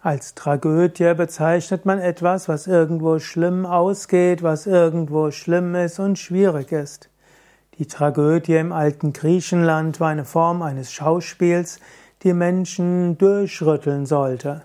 Als Tragödie bezeichnet man etwas, was irgendwo schlimm ausgeht, was irgendwo schlimm ist und schwierig ist. Die Tragödie im alten Griechenland war eine Form eines Schauspiels, die Menschen durchrütteln sollte.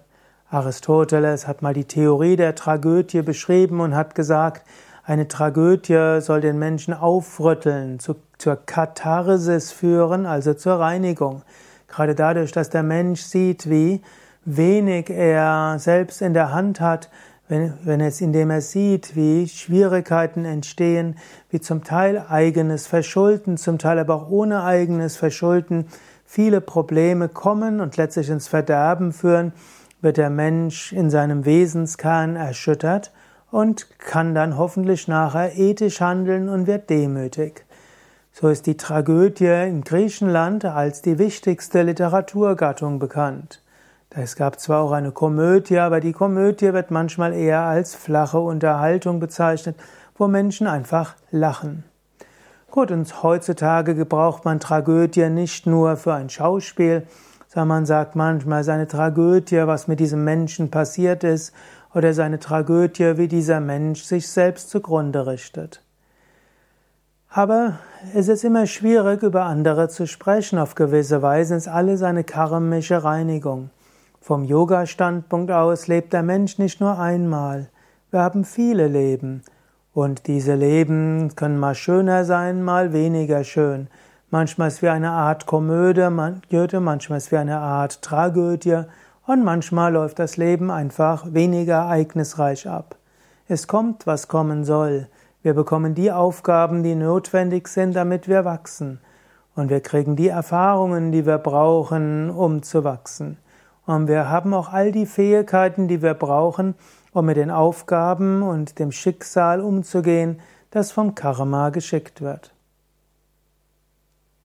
Aristoteles hat mal die Theorie der Tragödie beschrieben und hat gesagt, eine Tragödie soll den Menschen aufrütteln, zu, zur Katharsis führen, also zur Reinigung. Gerade dadurch, dass der Mensch sieht, wie wenig er selbst in der Hand hat, wenn, wenn es, indem er sieht, wie Schwierigkeiten entstehen, wie zum Teil eigenes Verschulden, zum Teil aber auch ohne eigenes Verschulden viele Probleme kommen und letztlich ins Verderben führen, wird der Mensch in seinem Wesenskern erschüttert und kann dann hoffentlich nachher ethisch handeln und wird demütig. So ist die Tragödie in Griechenland als die wichtigste Literaturgattung bekannt. Es gab zwar auch eine Komödie, aber die Komödie wird manchmal eher als flache Unterhaltung bezeichnet, wo Menschen einfach lachen. Gut, und heutzutage gebraucht man Tragödie nicht nur für ein Schauspiel, sondern man sagt manchmal seine Tragödie, was mit diesem Menschen passiert ist, oder seine Tragödie, wie dieser Mensch sich selbst zugrunde richtet. Aber es ist immer schwierig, über andere zu sprechen. Auf gewisse Weise ist alles eine karmische Reinigung. Vom Yoga-Standpunkt aus lebt der Mensch nicht nur einmal. Wir haben viele Leben. Und diese Leben können mal schöner sein, mal weniger schön. Manchmal ist es wie eine Art Komödie, manchmal ist es wie eine Art Tragödie und manchmal läuft das Leben einfach weniger ereignisreich ab. Es kommt, was kommen soll. Wir bekommen die Aufgaben, die notwendig sind, damit wir wachsen. Und wir kriegen die Erfahrungen, die wir brauchen, um zu wachsen. Und wir haben auch all die Fähigkeiten, die wir brauchen, um mit den Aufgaben und dem Schicksal umzugehen, das vom Karma geschickt wird.